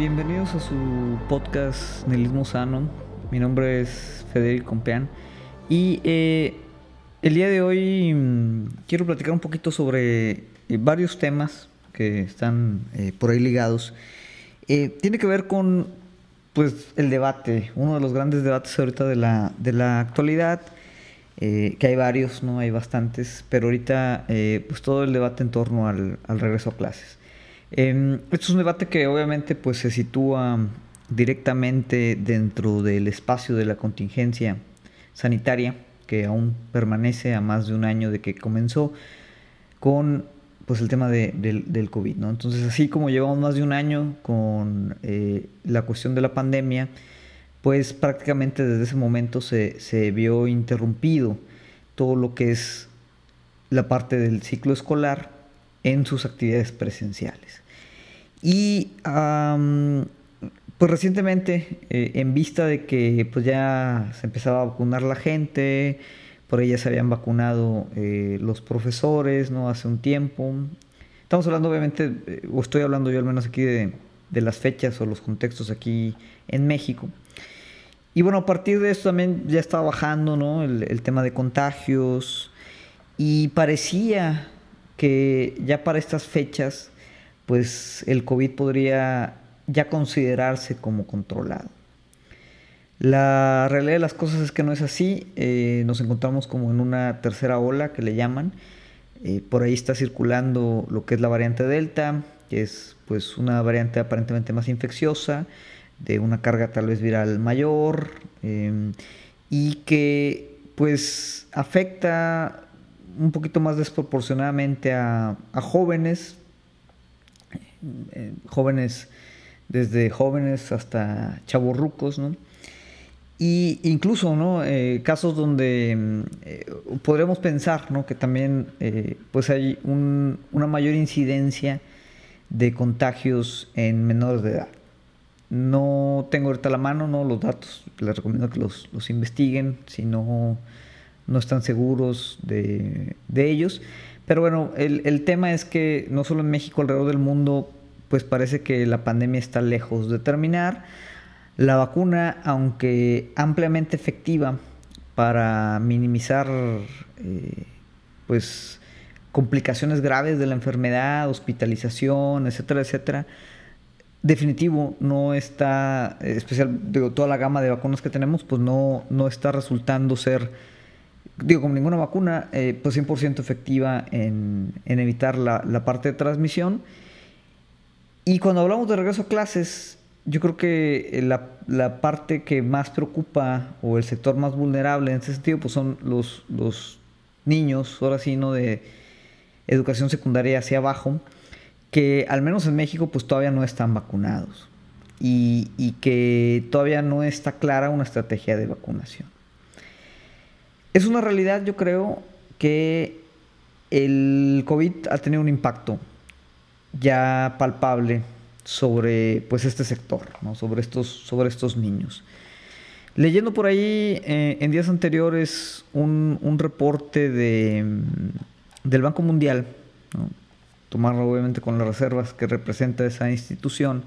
Bienvenidos a su podcast Nihilismo Sano. Mi nombre es Federico Compeán y eh, el día de hoy mm, quiero platicar un poquito sobre eh, varios temas que están eh, por ahí ligados. tiene que ver con pues, el debate, uno de los grandes debates ahorita de la, de la actualidad, que hay varios, no hay bastantes, pero ahorita pues todo el debate en torno al regreso a clases. Eh, esto es un debate que obviamente pues, se sitúa directamente dentro del espacio de la contingencia sanitaria que aún permanece a más de un año de que comenzó con pues el tema del, COVID. ¿no? Entonces, así como llevamos más de un año con eh, la cuestión de la pandemia, pues prácticamente desde ese momento se, se, vio interrumpido todo lo que es la parte del ciclo escolar en sus actividades presenciales. Y pues recientemente, eh, en vista de que pues ya se empezaba a vacunar la gente, por ella se habían vacunado eh, los profesores, ¿no? Hace un tiempo. Estamos hablando obviamente, eh, o estoy hablando yo al menos aquí de, las fechas o los contextos aquí en México. Y bueno, a partir de esto también ya estaba bajando ¿no? el tema de contagios y parecía que ya para estas fechas, pues el COVID podría ya considerarse como controlado. La realidad de las cosas es que no es así. Eh, nos encontramos como en una tercera ola que le llaman. Eh, por ahí está circulando lo que es la variante Delta, que es pues una variante aparentemente más infecciosa, de una carga tal vez viral mayor, em, y que pues afecta un poquito más desproporcionadamente a, jóvenes, eh, jóvenes desde jóvenes hasta chavorrucos, ¿no? Y incluso, ¿no? Eh, casos donde mm, eh, podremos pensar, ¿no? Que también, pues hay una mayor incidencia de contagios en menores de edad. No tengo ahorita la mano, ¿no? Los datos, les recomiendo que los, los investiguen, si no no están seguros de, ellos. Pero bueno, el, tema es que no solo en México, alrededor del mundo, pues parece que la pandemia está lejos de terminar. La vacuna, aunque ampliamente efectiva para minimizar eh, pues complicaciones graves de la enfermedad, hospitalización, etcétera, etcétera, definitivo no está, especial de toda la gama de vacunas que tenemos, pues no, no está resultando ser digo, como ninguna vacuna, eh, pues 100% efectiva en, evitar la, parte de transmisión. Y cuando hablamos de regreso a clases, yo creo que eh, la, parte que más preocupa o el sector más vulnerable en ese sentido, pues son los, los niños, ahora sí, ¿no? De educación secundaria hacia abajo, que al menos en México, pues todavía no están vacunados. Y, y que todavía no está clara una estrategia de vacunación. Es una realidad, yo creo, que el COVID ha tenido un impacto ya palpable sobre pues este sector, ¿no? sobre, estos, sobre estos niños. Leyendo por ahí eh, en días anteriores un, reporte de, del Banco Mundial, tomarlo obviamente con las reservas que representa esa institución,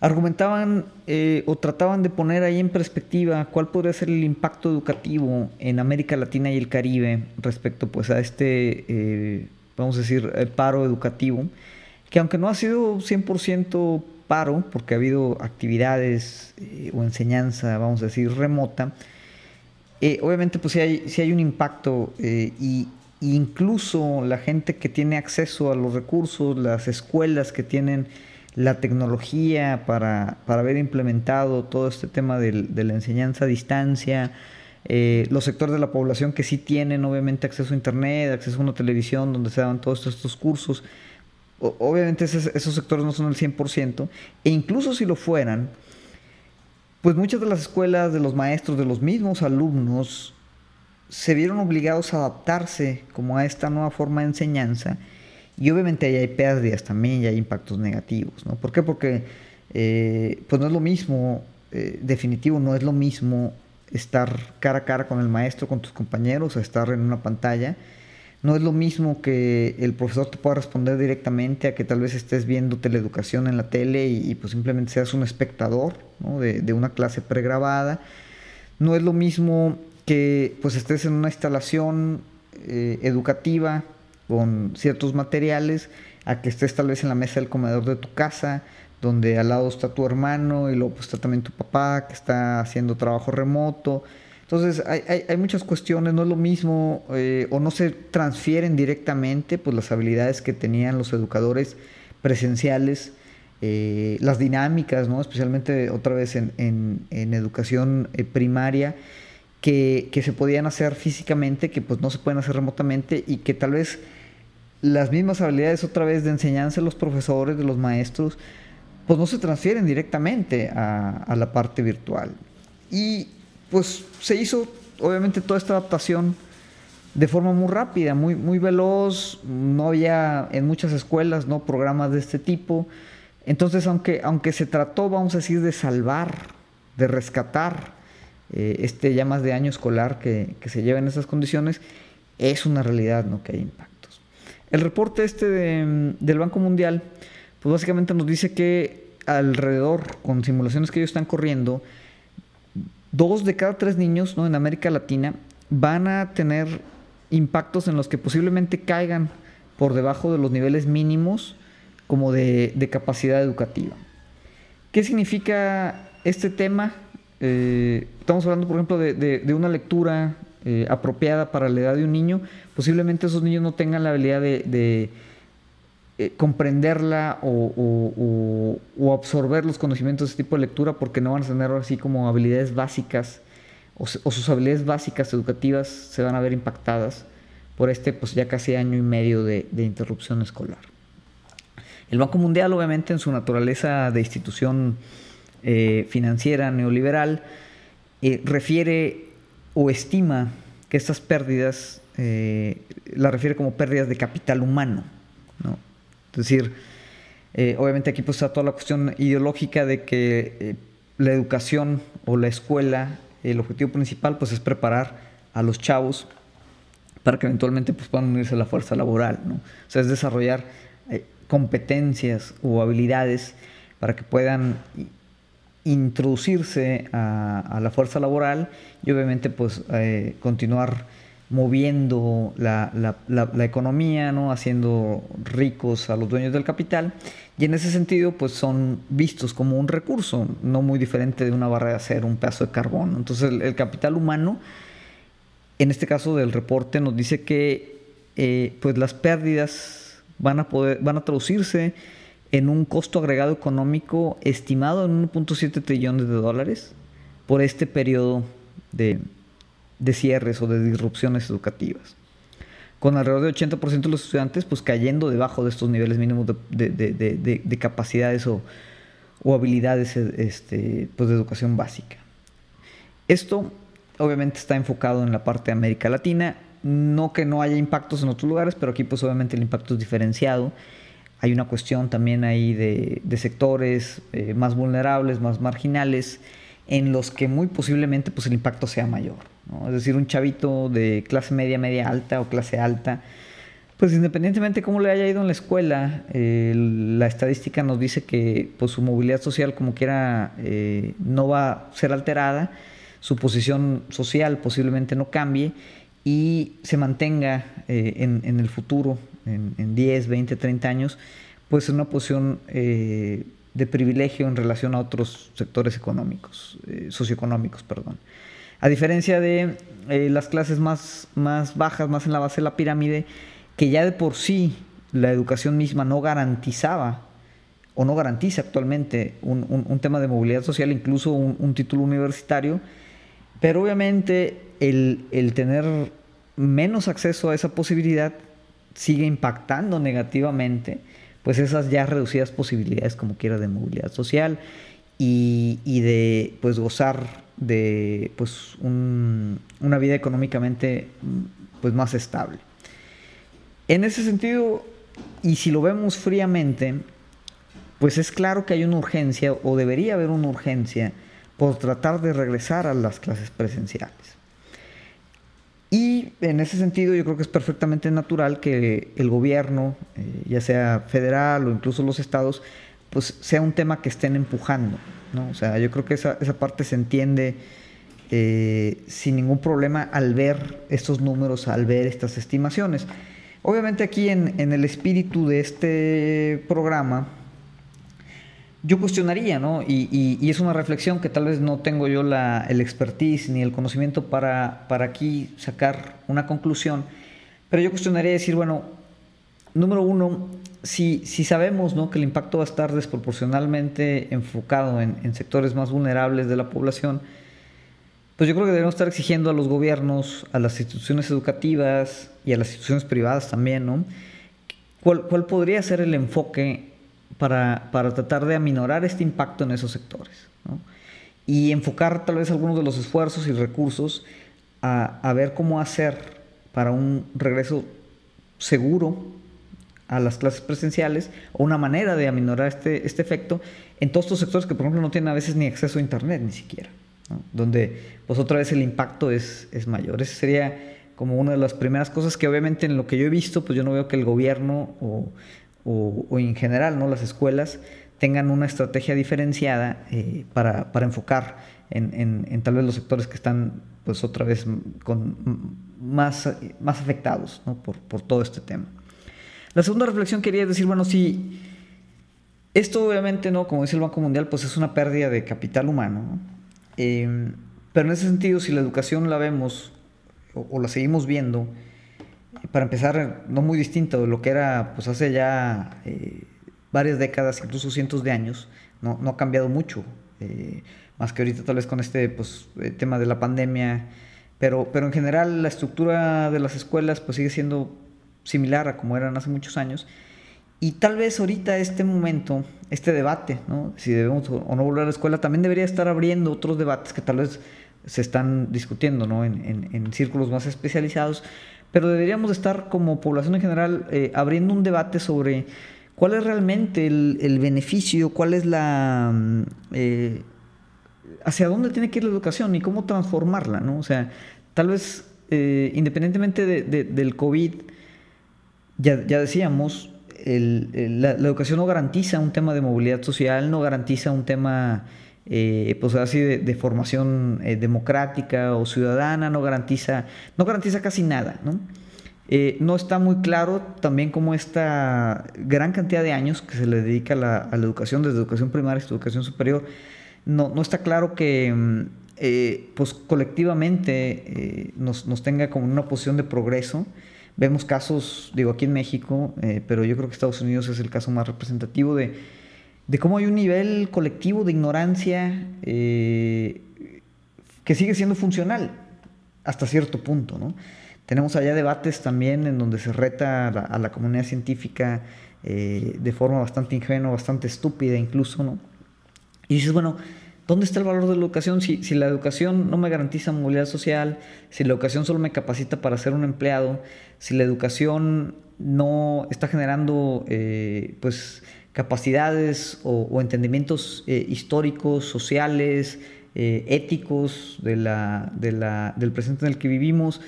argumentaban eh, o trataban de poner ahí en perspectiva cuál podría ser el impacto educativo en América Latina y el Caribe respecto pues a este, eh, vamos a decir, eh, paro educativo, que aunque no ha sido 100% paro, porque ha habido actividades o enseñanza, vamos a decir, remota, obviamente pues sí hay, sí hay un impacto y incluso la gente que tiene acceso a los recursos, las escuelas que tienen la tecnología para, haber implementado todo este tema de la enseñanza a distancia, eh, los sectores de la población que sí tienen obviamente acceso a internet, acceso a una televisión donde se dan todos estos, cursos, obviamente esos, sectores no son el 100%, e incluso si lo fueran, pues muchas de las escuelas, de los maestros, de los mismos alumnos, se vieron obligados a adaptarse como a esta nueva forma de enseñanza y obviamente ahí hay pérdidas también y hay impactos negativos, ¿no? ¿Por qué? Porque eh, pues no es lo mismo, eh, definitivo, no es lo mismo estar cara a cara con el maestro, con tus compañeros, a estar en una pantalla. No es lo mismo que el profesor te pueda responder directamente a que tal vez estés viendo teleeducación en la tele y, pues simplemente seas un espectador de, una clase pregrabada. No es lo mismo que pues estés en una instalación eh, educativa con ciertos materiales a que estés tal vez en la mesa del comedor de tu casa, donde al lado está tu hermano y luego pues, está también tu papá que está haciendo trabajo remoto entonces hay, muchas cuestiones, no es lo mismo eh, o no se transfieren directamente pues, las habilidades que tenían los educadores presenciales, eh, las dinámicas, ¿no? especialmente otra vez en, educación eh, primaria, que, que, se podían hacer físicamente, que pues no se pueden hacer remotamente y que tal vez las mismas habilidades otra vez de enseñanza de los profesores, de los maestros, pues no se transfieren directamente a, la parte virtual. Y pues se hizo obviamente toda esta adaptación de forma muy rápida, muy, muy veloz, no había en muchas escuelas ¿no? programas de este tipo. Entonces, aunque, aunque se trató, vamos a decir, de salvar, de rescatar eh, este ya más de año escolar que, se lleva en estas condiciones, es una realidad ¿no? que hay impactos. El reporte este del Banco Mundial, pues básicamente nos dice que alrededor, con simulaciones que ellos están corriendo, dos de cada tres niños ¿no? en América Latina van a tener impactos en los que posiblemente caigan por debajo de los niveles mínimos como de, capacidad educativa. ¿Qué significa este tema? Eh, estamos hablando, por ejemplo, de, una lectura eh, apropiada para la edad de un niño. Posiblemente esos niños no tengan la habilidad de eh, comprenderla o, absorber los conocimientos de este tipo de lectura porque no van a tener así como habilidades básicas o, sus habilidades básicas educativas se van a ver impactadas por este pues ya casi año y medio de, interrupción escolar. El Banco Mundial obviamente en su naturaleza de institución eh, financiera neoliberal refiere o estima que estas pérdidas la refiere como pérdidas de capital humano. ¿no? Es decir, eh, obviamente aquí pues está toda la cuestión ideológica de que eh, la educación o la escuela, el objetivo principal pues es preparar a los chavos para que eventualmente pues, puedan unirse a la fuerza laboral, ¿no? O sea, es desarrollar eh, competencias o habilidades para que puedan introducirse a, la fuerza laboral y obviamente pues continuar moviendo la, economía, ¿no? haciendo ricos a los dueños del capital, y en ese sentido pues son vistos como un recurso, no muy diferente de una barra de acero, un pedazo de carbón. Entonces el, capital humano, en este caso del reporte, nos dice que eh, pues las pérdidas van a, poder, van a traducirse en un costo agregado económico estimado en 1.7 trillones de dólares por este periodo de de cierres o de disrupciones educativas. Con alrededor del 80% de los estudiantes pues cayendo debajo de estos niveles mínimos de, capacidades o, habilidades este, pues, de educación básica. Esto obviamente está enfocado en la parte de América Latina, no que no haya impactos en otros lugares, pero aquí pues obviamente el impacto es diferenciado. Hay una cuestión también ahí de, sectores eh, más vulnerables, más marginales, en los que muy posiblemente pues el impacto sea mayor. Es decir, un chavito de clase media, media alta o clase alta, pues independientemente de cómo le haya ido en la escuela, la estadística nos dice que pues, su movilidad social como quiera eh, no va a ser alterada, su posición social posiblemente no cambie y se mantenga eh, en, el futuro, en, 10, 20, 30 años, pues en una posición eh, de privilegio en relación a otros sectores económicos, socioeconómicos, perdón. A diferencia de eh, las clases más, más bajas, más en la base de la pirámide, que ya de por sí la educación misma no garantizaba o no garantiza actualmente un, tema de movilidad social, incluso un, título universitario, pero obviamente el, el, tener menos acceso a esa posibilidad sigue impactando negativamente pues esas ya reducidas posibilidades como quiera de movilidad social y, y de pues gozar de pues, una vida económicamente pues, más estable. En ese sentido, y si lo vemos fríamente, pues es claro que hay una urgencia o debería haber una urgencia por tratar de regresar a las clases presenciales. Y en ese sentido yo creo que es perfectamente natural que el gobierno, eh, ya sea federal o incluso los estados, pues sea un tema que estén empujando, ¿no? O sea, yo creo que esa, esa parte se entiende eh, sin ningún problema al ver estos números, al ver estas estimaciones. Obviamente aquí en, en el espíritu de este programa, yo cuestionaría, ¿no? Y, y, es una reflexión que tal vez no tengo yo la, el expertise ni el conocimiento para, para aquí sacar una conclusión, pero yo cuestionaría decir, bueno, número uno, si, si sabemos ¿no? que el impacto va a estar desproporcionalmente enfocado en, en, sectores más vulnerables de la población, pues yo creo que debemos estar exigiendo a los gobiernos, a las instituciones educativas y a las instituciones privadas también, ¿no? ¿Cuál, cuál podría ser el enfoque para, para tratar de aminorar este impacto en esos sectores. Y enfocar tal vez algunos de los esfuerzos y recursos a, a ver cómo hacer para un regreso seguro a las clases presenciales o una manera de aminorar este, este efecto en todos estos sectores que por ejemplo no tienen a veces ni acceso a internet ni siquiera, donde pues otra vez el impacto es, es mayor. Esa sería como una de las primeras cosas que obviamente en lo que yo he visto pues yo no veo que el gobierno o o, en general ¿no? las escuelas tengan una estrategia diferenciada eh, para, para, enfocar en, en, tal vez los sectores que están pues otra vez con más, más afectados ¿no? por, por, todo este tema. La segunda reflexión quería decir, bueno, si esto obviamente, ¿no? como dice el Banco Mundial, pues es una pérdida de capital humano, eh, pero en ese sentido, si la educación la vemos o, o la seguimos viendo, para empezar, no muy distinto de lo que era pues hace ya eh, varias décadas, incluso cientos de años, no, no ha cambiado mucho, eh, más que ahorita tal vez con este pues, eh, tema de la pandemia, pero, pero en general la estructura de las escuelas pues sigue siendo similar a como eran hace muchos años. Y tal vez ahorita este momento, este debate, ¿no? si debemos o no volver a la escuela, también debería estar abriendo otros debates que tal vez se están discutiendo ¿no? en, en, en círculos más especializados, pero deberíamos estar como población en general eh, abriendo un debate sobre cuál es realmente el, beneficio, cuál es la... Mm, eh, hacia dónde tiene que ir la educación y cómo transformarla, ¿no? O sea, tal vez eh, independientemente del COVID, ya, ya decíamos, la, la, educación no garantiza un tema de movilidad social, no garantiza un tema eh, pues así de, formación eh, democrática o ciudadana, no garantiza, no garantiza casi nada, ¿no? Eh, no está muy claro también cómo esta gran cantidad de años que se le dedica a la, a la educación, desde educación primaria hasta educación superior, no, no está claro que mm, pues colectivamente nos, nos, tenga como una posición de progreso. Vemos casos, digo aquí en México, pero yo creo que Estados Unidos es el caso más representativo de de cómo hay un nivel colectivo de ignorancia eh, que sigue siendo funcional hasta cierto punto. ¿no? Tenemos allá debates también en donde se reta a la, comunidad científica eh, de forma bastante ingenua, bastante estúpida incluso. ¿no? Y dices, bueno, ¿dónde está el valor de la educación si, si la educación no me garantiza movilidad social, si la educación solo me capacita para ser un empleado, si la educación no está generando eh, pues capacidades o, entendimientos eh, históricos, sociales, eh, éticos de la, de la, del presente en el que vivimos.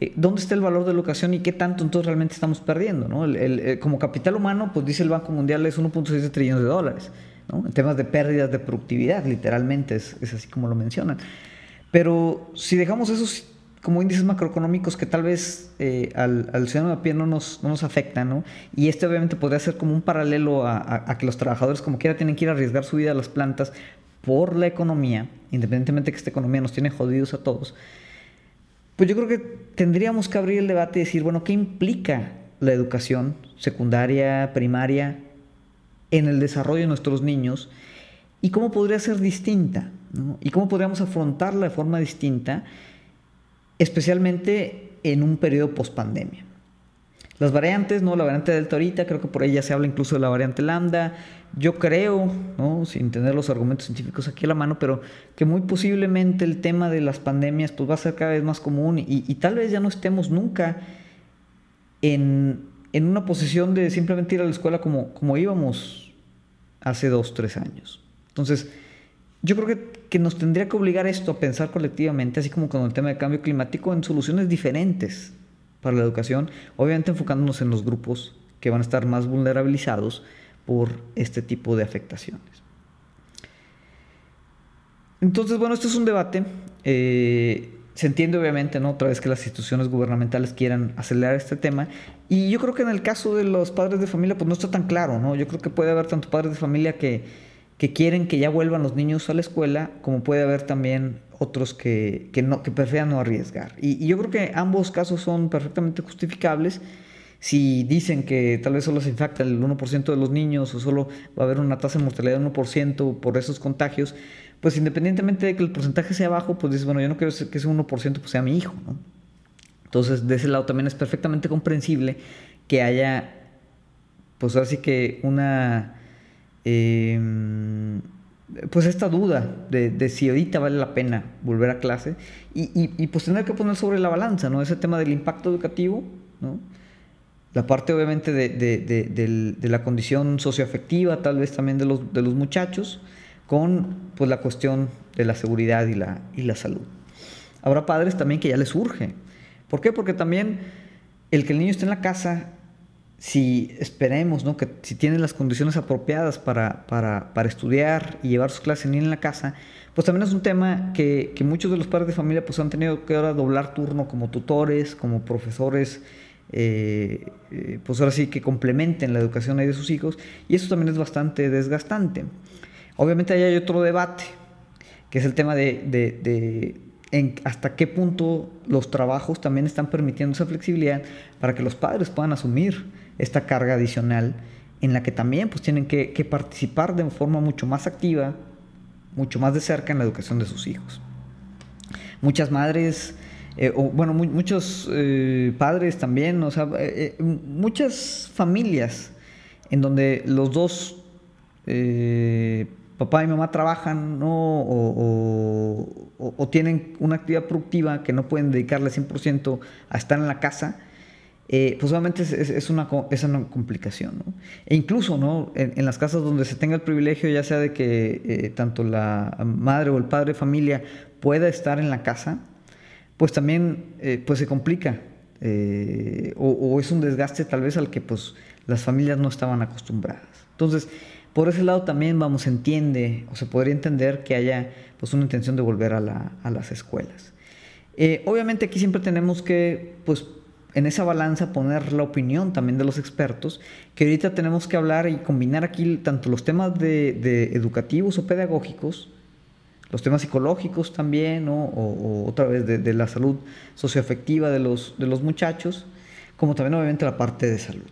Eh, ¿Dónde está el valor de la educación y qué tanto entonces realmente estamos perdiendo? ¿no? El, como capital humano, pues dice el Banco Mundial, es 1.6 trillones de dólares. ¿no? En temas de pérdidas de productividad, literalmente, es, es así como lo mencionan. Pero si dejamos esos como índices macroeconómicos que tal vez eh, al, al, ciudadano de a pie no nos, no nos afectan, ¿no? Y este obviamente podría ser como un paralelo a, a, que los trabajadores como quiera tienen que ir a arriesgar su vida a las plantas por la economía, independientemente de que esta economía nos tiene jodidos a todos. Pues yo creo que tendríamos que abrir el debate y decir, bueno, ¿qué implica la educación secundaria, primaria, en el desarrollo de nuestros niños? ¿Y cómo podría ser distinta? ¿no? ¿Y cómo podríamos afrontarla de forma distinta? Especialmente en un periodo post-pandemia. Las variantes, ¿no? La variante Delta ahorita, creo que por ahí ya se habla incluso de la variante Lambda. Yo creo, ¿no? Sin tener los argumentos científicos aquí a la mano, pero que muy posiblemente el tema de las pandemias pues, va a ser cada vez más común y, y tal vez ya no estemos nunca en, en, una posición de simplemente ir a la escuela como, como íbamos hace dos, tres años. Entonces, yo creo que, que, nos tendría que obligar esto a pensar colectivamente, así como con el tema de cambio climático, en soluciones diferentes para la educación, obviamente enfocándonos en los grupos que van a estar más vulnerabilizados por este tipo de afectaciones. Entonces, bueno, esto es un debate. Eh, se entiende obviamente, ¿no? Otra vez que las instituciones gubernamentales quieran acelerar este tema. Y yo creo que en el caso de los padres de familia, pues no está tan claro, ¿no? Yo creo que puede haber tanto padres de familia que, que quieren que ya vuelvan los niños a la escuela, como puede haber también otros que, que no, que prefieran no arriesgar. Y, yo creo que ambos casos son perfectamente justificables. Si dicen que tal vez solo se infecta el 1% de los niños o solo va a haber una tasa de mortalidad de 1% por esos contagios, pues independientemente de que el porcentaje sea bajo, pues dices, bueno, yo no quiero que ese 1% pues sea mi hijo. Entonces, de ese lado también es perfectamente comprensible que haya, pues así que una, em, pues esta duda de, si ahorita vale la pena volver a clase y, y, pues tener que poner sobre la balanza, ¿no? Ese tema del impacto educativo, ¿no? La parte obviamente de, la condición socioafectiva, tal vez también de los, de los muchachos, con pues, la cuestión de la seguridad y la, y la salud. Habrá padres también que ya les urge. ¿Por qué? Porque también el que el niño esté en la casa, si esperemos, ¿no? que si tiene las condiciones apropiadas para, para, para estudiar y llevar sus clases en la casa, pues también es un tema que, que, muchos de los padres de familia pues han tenido que ahora doblar turno como tutores, como profesores, eh, eh, pues ahora sí que complementen la educación de sus hijos y eso también es bastante desgastante. Obviamente ahí hay otro debate, que es el tema de, hasta qué punto los trabajos también están permitiendo esa flexibilidad para que los padres puedan asumir esta carga adicional en la que también pues, tienen que, participar de forma mucho más activa, mucho más de cerca en la educación de sus hijos. Muchas madres, eh, o bueno, muchos eh, padres también, o sea, eh, muchas familias en donde los dos papá y mamá trabajan ¿no? o, tienen una actividad productiva que no pueden dedicarle 100% a estar en la casa, eh, pues obviamente es, una, es una complicación. ¿no? E incluso ¿no? En, las casas donde se tenga el privilegio, ya sea de que eh, tanto la madre o el padre de familia pueda estar en la casa, pues también eh, pues se complica. O, o, es un desgaste tal vez al que pues, las familias no estaban acostumbradas. Entonces, por ese lado también, vamos, se entiende o se podría entender que haya pues una intención de volver a, las escuelas. Eh, obviamente aquí siempre tenemos que, pues, en esa balanza poner la opinión también de los expertos, que ahorita tenemos que hablar y combinar aquí tanto los temas de, educativos o pedagógicos, los temas psicológicos también, o, otra vez de, la salud socioafectiva de los, de los muchachos, como también obviamente la parte de salud.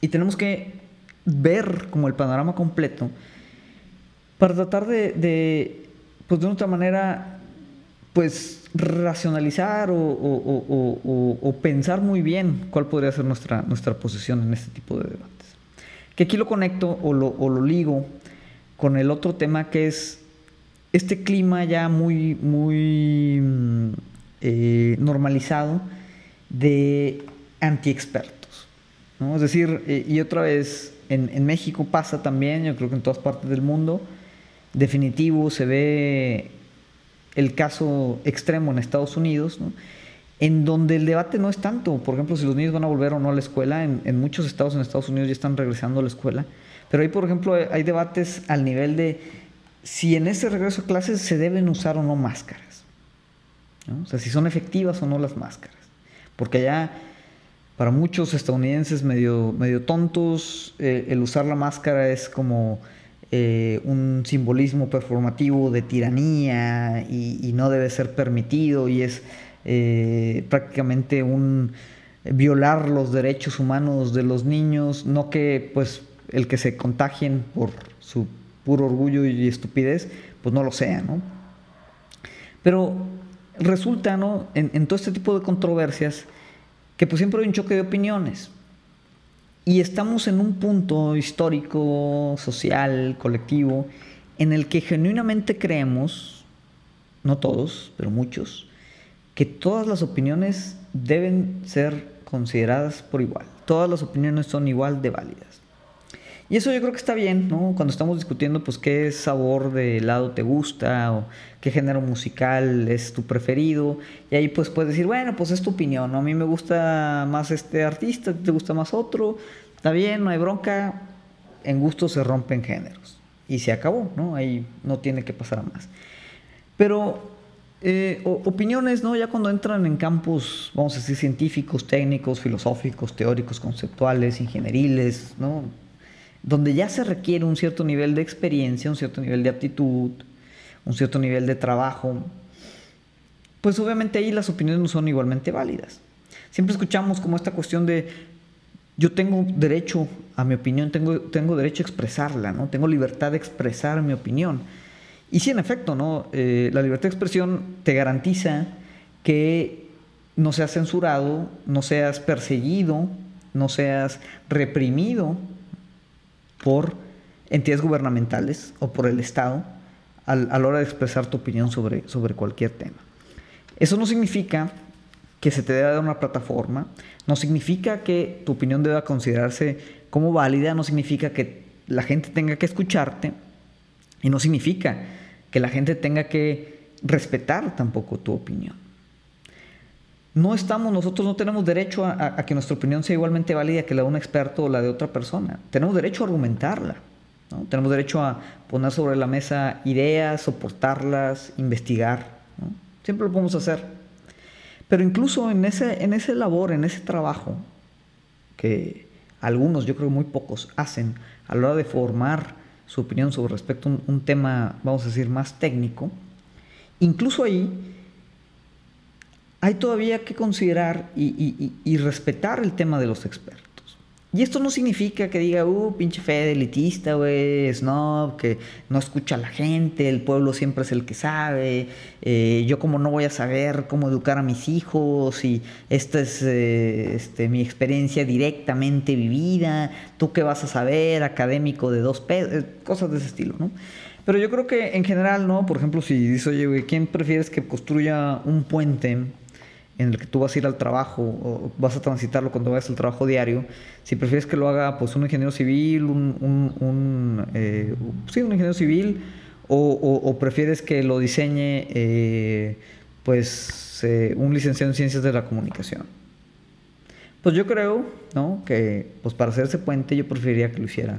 Y tenemos que ver como el panorama completo para tratar de, de pues de otra manera, pues racionalizar o, pensar muy bien cuál podría ser nuestra, nuestra posición en este tipo de debates. Que aquí lo conecto o lo, o lo ligo con el otro tema que es este clima ya muy, muy mm, eh, normalizado de anti-expertos. ¿no? Es decir, eh, y otra vez, en, México pasa también, yo creo que en todas partes del mundo. Definitivo, se ve el caso extremo en Estados Unidos, en donde el debate no es tanto, por ejemplo, si los niños van a volver o no a la escuela, en, muchos estados en Estados Unidos ya están regresando a la escuela, pero ahí, por ejemplo, hay debates al nivel de si en ese regreso a clases se deben usar o no máscaras, o sea, si son efectivas o no las máscaras, porque allá para muchos estadounidenses medio, medio tontos, eh, el usar la máscara es como eh, un simbolismo performativo de tiranía y, no debe ser permitido y es eh, prácticamente un violar los derechos humanos de los niños, no que pues el que se contagien por su puro orgullo y estupidez, pues no lo sea, ¿no? Pero resulta, ¿no? En, en todo este tipo de controversias, que pues siempre hay un choque de opiniones. Y estamos en un punto histórico, social, colectivo, en el que genuinamente creemos, no todos, pero muchos, que todas las opiniones deben ser consideradas por igual. Todas las opiniones son igual de válidas. Y eso yo creo que está bien, ¿no? Cuando estamos discutiendo, pues, qué sabor de helado te gusta o qué género musical es tu preferido. Y ahí, pues, puedes decir, bueno, pues es tu opinión, ¿no? A mí me gusta más este artista, te gusta más otro. Está bien, no hay bronca. En gusto se rompen géneros. Y se acabó, ¿no? Ahí no tiene que pasar a más. Pero eh, opiniones, ¿no? Ya cuando entran en campos, vamos a decir, científicos, técnicos, filosóficos, teóricos, conceptuales, ingenieriles, ¿no? Donde ya se requiere un cierto nivel de experiencia, un cierto nivel de aptitud, un cierto nivel de trabajo, pues obviamente ahí las opiniones no son igualmente válidas. Siempre escuchamos como esta cuestión de yo tengo derecho a mi opinión, tengo, tengo derecho a expresarla, ¿no? Tengo libertad de expresar mi opinión. Y sí, en efecto, ¿no? Eh, la libertad de expresión te garantiza que no seas censurado, no seas perseguido, no seas reprimido por entidades gubernamentales o por el Estado a la hora de expresar tu opinión sobre, sobre cualquier tema. Eso no significa que se te deba dar una plataforma, no significa que tu opinión deba considerarse como válida, no significa que la gente tenga que escucharte y no significa que la gente tenga que respetar tampoco tu opinión. No estamos, nosotros no tenemos derecho a, que nuestra opinión sea igualmente válida que la de un experto o la de otra persona. Tenemos derecho a argumentarla. Tenemos derecho a poner sobre la mesa ideas, soportarlas, investigar. Siempre lo podemos hacer. Pero incluso en ese, en ese labor, en ese trabajo, que algunos, yo creo muy pocos, hacen a la hora de formar su opinión sobre respecto a un tema, vamos a decir, más técnico, incluso ahí hay todavía que considerar y, respetar el tema de los expertos. Y esto no significa que diga, uh, pinche fe elitista, güey, snob, que no escucha a la gente, el pueblo siempre es el que sabe, eh, yo como no voy a saber cómo educar a mis hijos y esta es eh, este, mi experiencia directamente vivida, tú qué vas a saber, académico de dos pesos, eh, cosas de ese estilo, ¿no? Pero yo creo que en general, ¿no? Por ejemplo, si dices, oye, güey, ¿quién prefieres que construya un puente? En el que tú vas a ir al trabajo o vas a transitarlo cuando vayas al trabajo diario, si prefieres que lo haga pues un ingeniero civil, un, eh, sí, un ingeniero civil, o, prefieres que lo diseñe eh, pues eh, un licenciado en ciencias de la comunicación. Pues yo creo ¿no? que pues para hacer ese puente yo preferiría que lo hiciera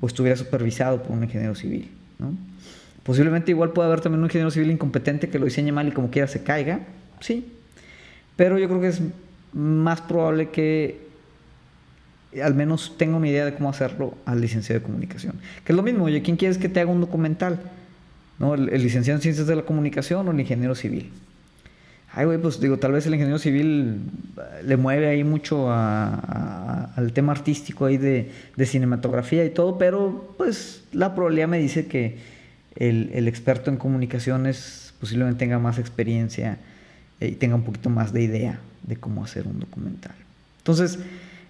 o estuviera supervisado por un ingeniero civil. Posiblemente igual puede haber también un ingeniero civil incompetente que lo diseñe mal y como quiera se caiga, sí, pero yo creo que es más probable que al menos tenga una idea de cómo hacerlo al licenciado de comunicación. Que es lo mismo, oye, ¿quién quieres que te haga un documental? ¿No? ¿El, licenciado en ciencias de la comunicación o el ingeniero civil? Ay, güey, pues digo, tal vez el ingeniero civil le mueve ahí mucho al tema artístico ahí de, cinematografía y todo, pero pues la probabilidad me dice que el experto en comunicaciones posiblemente tenga más experiencia y tenga un poquito más de idea de cómo hacer un documental. Entonces,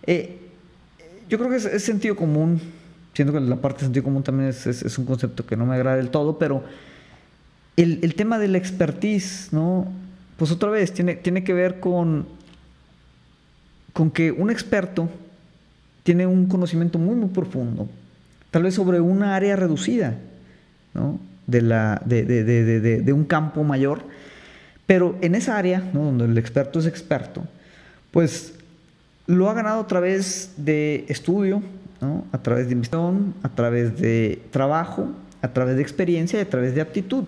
eh, yo creo que es, sentido común, siento que la parte de sentido común también es, un concepto que no me agrada del todo, pero el, tema de la expertise, ¿no? Pues otra vez, tiene, tiene que ver con, con que un experto tiene un conocimiento muy, muy profundo, tal vez sobre una área reducida, ¿no? De, la, de, de, de, de un campo mayor, pero en esa área, donde el experto es experto, pues lo ha ganado a través de estudio, a través de investigación, a través de trabajo, a través de experiencia y a través de aptitud.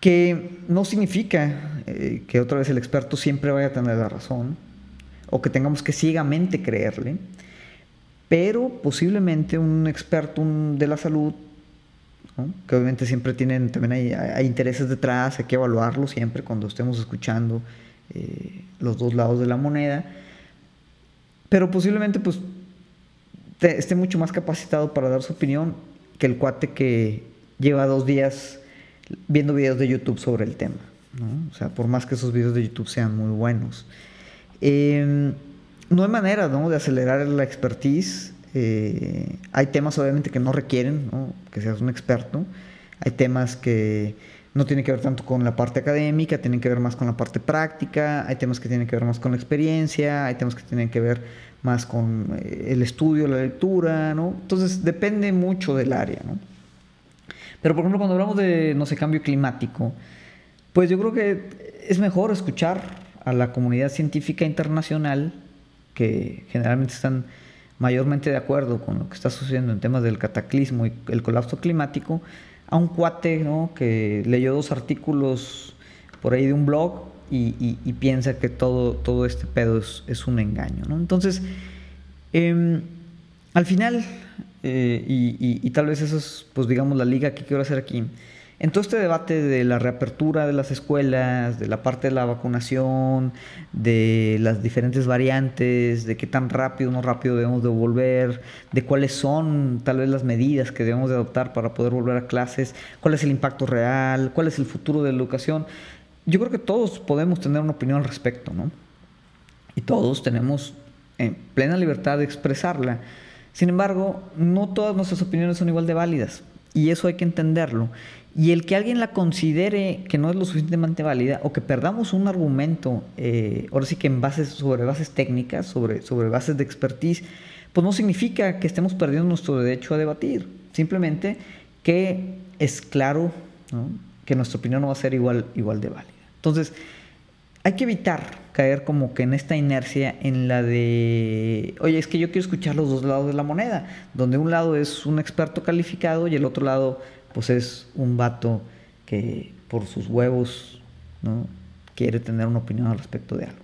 Que no significa eh, que otra vez el experto siempre vaya a tener la razón o que tengamos que ciegamente creerle, pero posiblemente un experto de la salud que obviamente siempre tienen, también hay, intereses detrás, hay que evaluarlo siempre cuando estemos escuchando eh, los dos lados de la moneda, pero posiblemente pues esté mucho más capacitado para dar su opinión que el cuate que lleva dos días viendo videos de YouTube sobre el tema, o sea, por más que esos videos de YouTube sean muy buenos. Em, no hay manera de acelerar la expertise hay temas obviamente que no requieren que seas un experto. Hay temas que no tiene que ver tanto con la parte académica, tiene que ver más con la parte práctica, hay temas que tienen que ver más con la experiencia, hay temas que tienen que ver más con eh, el estudio, la lectura, ¿no? Entonces depende mucho del área, ¿no? Pero por ejemplo, cuando hablamos de, no sé, cambio climático, pues yo creo que es mejor escuchar a la comunidad científica internacional, que generalmente están mayormente de acuerdo con lo que está sucediendo en temas del cataclismo y el colapso climático, a un cuate ¿no? que leyó dos artículos por ahí de un blog y, piensa que todo, todo este pedo es, un engaño. ¿no? Entonces, em, al final, eh, y, tal vez eso es, pues digamos, la liga que quiero hacer aquí, en todo este debate de la reapertura de las escuelas, de la parte de la vacunación, de las diferentes variantes, de qué tan rápido o no rápido debemos de volver, de cuáles son tal vez las medidas que debemos de adoptar para poder volver a clases, cuál es el impacto real, cuál es el futuro de la educación, yo creo que todos podemos tener una opinión al respecto, ¿no? Y todos tenemos en plena libertad de expresarla. Sin embargo, no todas nuestras opiniones son igual de válidas. Y eso hay que entenderlo. Y el que alguien la considere que no es lo suficientemente válida o que perdamos un argumento, eh, ahora sí que en bases, sobre bases técnicas, sobre, sobre bases de expertise, pues no significa que estemos perdiendo nuestro derecho a debatir. Simplemente que es claro que nuestra opinión no va a ser igual, igual de válida. Entonces, hay que evitar caer como que en esta inercia en la de, oye, es que yo quiero escuchar los dos lados de la moneda, donde un lado es un experto calificado y el otro lado pues es un vato que por sus huevos ¿no? quiere tener una opinión al respecto de algo.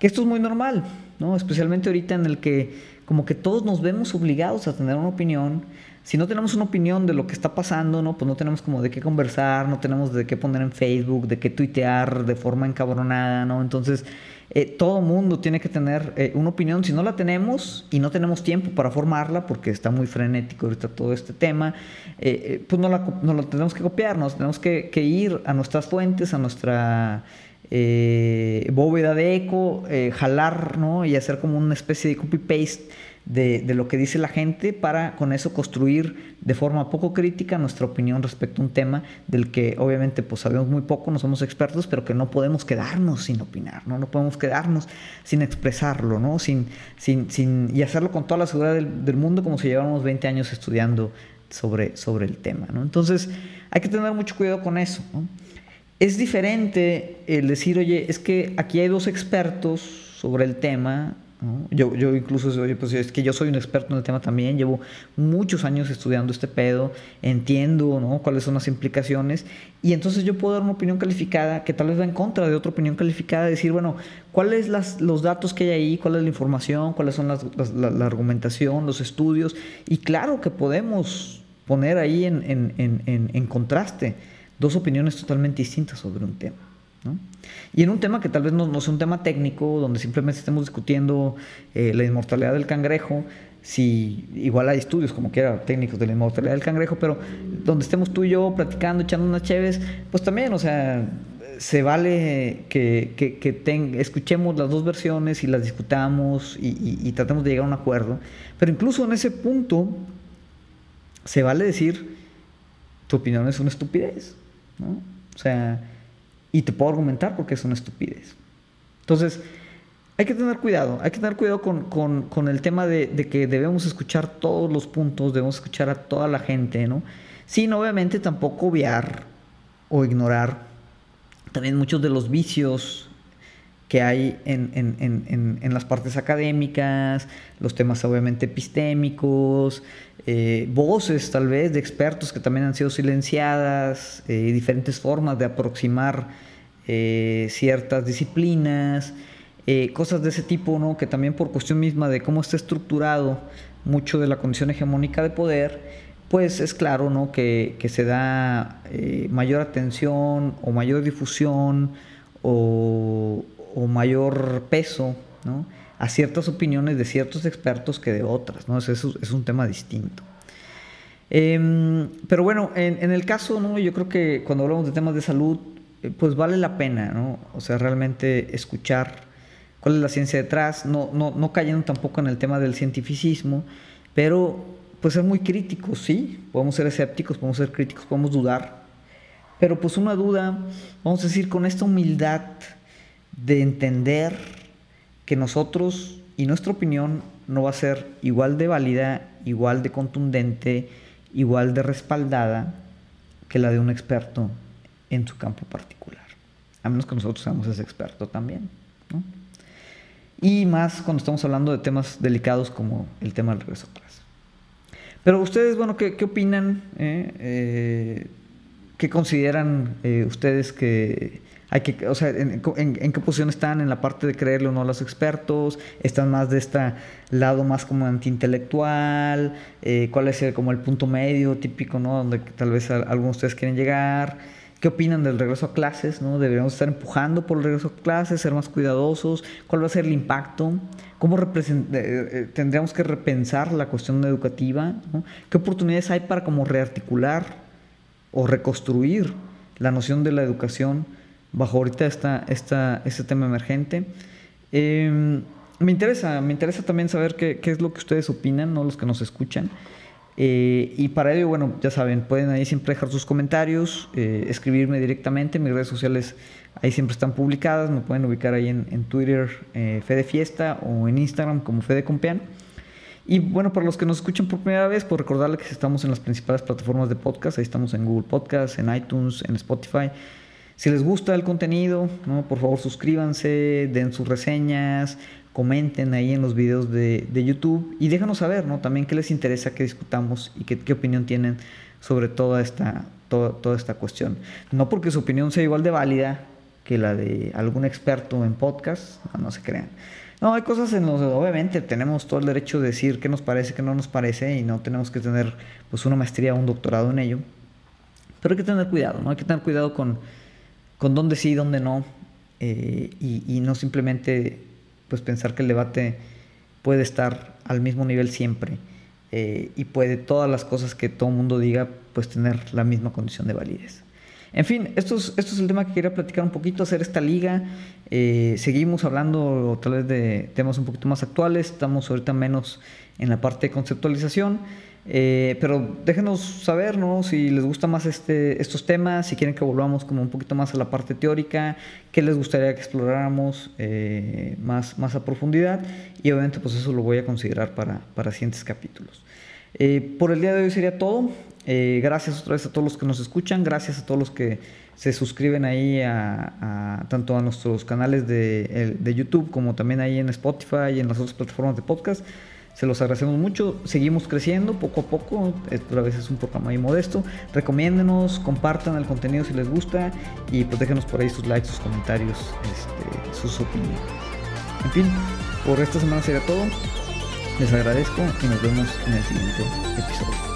Que esto es muy normal, ¿no? especialmente ahorita en el que como que todos nos vemos obligados a tener una opinión. Si no tenemos una opinión de lo que está pasando, ¿no? pues no tenemos como de qué conversar, no tenemos de qué poner en Facebook, de qué tuitear de forma encabronada, ¿no? Entonces, eh, todo mundo tiene que tener eh, una opinión. Si no la tenemos y no tenemos tiempo para formarla, porque está muy frenético ahorita todo este tema, eh, pues no la, no tenemos que copiarnos, tenemos que, ir a nuestras fuentes, a nuestra bóveda de eco, jalar ¿no? y hacer como una especie de copy-paste de, de, lo que dice la gente para con eso construir de forma poco crítica nuestra opinión respecto a un tema del que obviamente pues sabemos muy poco, no somos expertos, pero que no podemos quedarnos sin opinar, no, no podemos quedarnos sin expresarlo, ¿no? sin, sin, sin, y hacerlo con toda la seguridad del, mundo como si lleváramos 20 años estudiando sobre, sobre el tema. ¿no? Entonces hay que tener mucho cuidado con eso. Es diferente el decir, oye, es que aquí hay dos expertos sobre el tema, yo, yo incluso, pues es que yo soy un experto en el tema también, llevo muchos años estudiando este pedo, entiendo ¿no? cuáles son las implicaciones y entonces yo puedo dar una opinión calificada que tal vez va en contra de otra opinión calificada, decir, bueno, cuáles las, los datos que hay ahí, cuál es la información, cuáles son las, la, argumentación, los estudios y claro que podemos poner ahí en, en, en, en contraste dos opiniones totalmente distintas sobre un tema. Y en un tema que tal vez no, sea un tema técnico, donde simplemente estemos discutiendo eh, la inmortalidad del cangrejo, si igual hay estudios como quiera técnicos de la inmortalidad del cangrejo, pero donde estemos tú y yo platicando, echando unas cheves, pues también, o sea, se vale que, que, escuchemos las dos versiones y las discutamos y, y, tratemos de llegar a un acuerdo, pero incluso en ese punto se vale decir, tu opinión es una estupidez, ¿no? O sea, y te puedo argumentar porque es una estupidez. Entonces, hay que tener cuidado, hay que tener cuidado con, el tema de, que debemos escuchar todos los puntos, debemos escuchar a toda la gente, ¿no? Sin obviamente tampoco obviar o ignorar también muchos de los vicios que hay en, las partes académicas, los temas obviamente epistémicos, eh, voces tal vez de expertos que también han sido silenciadas, eh, diferentes formas de aproximar eh, ciertas disciplinas, cosas de ese tipo, ¿no? que también por cuestión misma de cómo está estructurado mucho de la condición hegemónica de poder, pues es claro ¿no? que, que se da mayor atención o mayor difusión o, o mayor peso ¿no? a ciertas opiniones de ciertos expertos que de otras. ¿no? Eso es un tema distinto. Em, pero bueno, en, el caso, ¿no? yo creo que cuando hablamos de temas de salud, eh, pues vale la pena, ¿no? O sea, realmente escuchar cuál es la ciencia detrás, no, no, no cayendo tampoco en el tema del cientificismo, pero pues ser muy críticos, sí, podemos ser escépticos, podemos ser críticos, podemos dudar, Pero pues una duda, vamos a decir, con esta humildad de entender que nosotros y nuestra opinión no va a ser igual de válida, igual de contundente, igual de respaldada que la de un experto en su campo particular. A menos que nosotros seamos ese experto también. Y más cuando estamos hablando de temas delicados como el tema del regreso a clase. Pero ustedes, bueno, ¿qué, opinan? Eh, eh, ¿Qué consideran eh, ustedes que hay que, o sea, en, qué posición están en la parte de creerle o no a los expertos? ¿Están más de este lado más como antiintelectual? Eh, ¿Cuál es el, como el punto medio típico, ¿no? Donde tal vez algunos de ustedes quieren llegar. ¿Qué opinan del regreso a clases? ¿no? ¿Deberíamos estar empujando por el regreso a clases, ser más cuidadosos? ¿Cuál va a ser el impacto? ¿Cómo eh, eh, tendríamos que repensar la cuestión educativa? ¿Qué oportunidades hay para como rearticular o reconstruir la noción de la educación bajo ahorita esta, esta, este tema emergente. Em, me interesa, me interesa también saber qué, qué, es lo que ustedes opinan, ¿no? los que nos escuchan. Eh, y para ello, bueno, ya saben, pueden ahí siempre dejar sus comentarios, eh, escribirme directamente, mis redes sociales ahí siempre están publicadas, me pueden ubicar ahí en, en Twitter, eh, Fede Fiesta, o en Instagram como Fede Compián. Y bueno, para los que nos escuchan por primera vez, por recordarles que estamos en las principales plataformas de podcast, ahí estamos en Google Podcast, en iTunes, en Spotify. Si les gusta el contenido, ¿no? por favor suscríbanse, den sus reseñas, comenten ahí en los videos de, de YouTube y déjanos saber ¿no? también qué les interesa que discutamos y qué, qué opinión tienen sobre toda esta, toda, toda esta cuestión. No porque su opinión sea igual de válida que la de algún experto en podcast, no, se crean. No, hay cosas en los obviamente tenemos todo el derecho de decir qué nos parece, qué no nos parece y no tenemos que tener pues una maestría o un doctorado en ello. Pero hay que tener cuidado, ¿no? Hay que tener cuidado con, con dónde sí dónde no eh, y, no simplemente pues pensar que el debate puede estar al mismo nivel siempre eh, y puede todas las cosas que todo mundo diga pues tener la misma condición de validez. En fin, esto es, esto es el tema que quería platicar un poquito, hacer esta liga. Eh, seguimos hablando tal vez de temas un poquito más actuales, estamos ahorita menos en la parte de conceptualización. Eh, pero déjenos saber ¿no? si les gusta más este, estos temas, si quieren que volvamos como un poquito más a la parte teórica, qué les gustaría que exploráramos eh, más, más a profundidad y obviamente pues eso lo voy a considerar para, para siguientes capítulos. por el día de hoy sería todo. Eh, gracias otra vez a todos los que nos escuchan, gracias a todos los que se suscriben ahí a, tanto a nuestros canales de, YouTube como también ahí en Spotify y en las otras plataformas de podcast. Se los agradecemos mucho, seguimos creciendo poco a poco, a veces es un programa muy modesto. Recomiéndenos, compartan el contenido si les gusta y pues déjenos por ahí sus likes, sus comentarios, este, sus opiniones. En fin, por esta semana sería todo. Les agradezco y nos vemos en el siguiente episodio.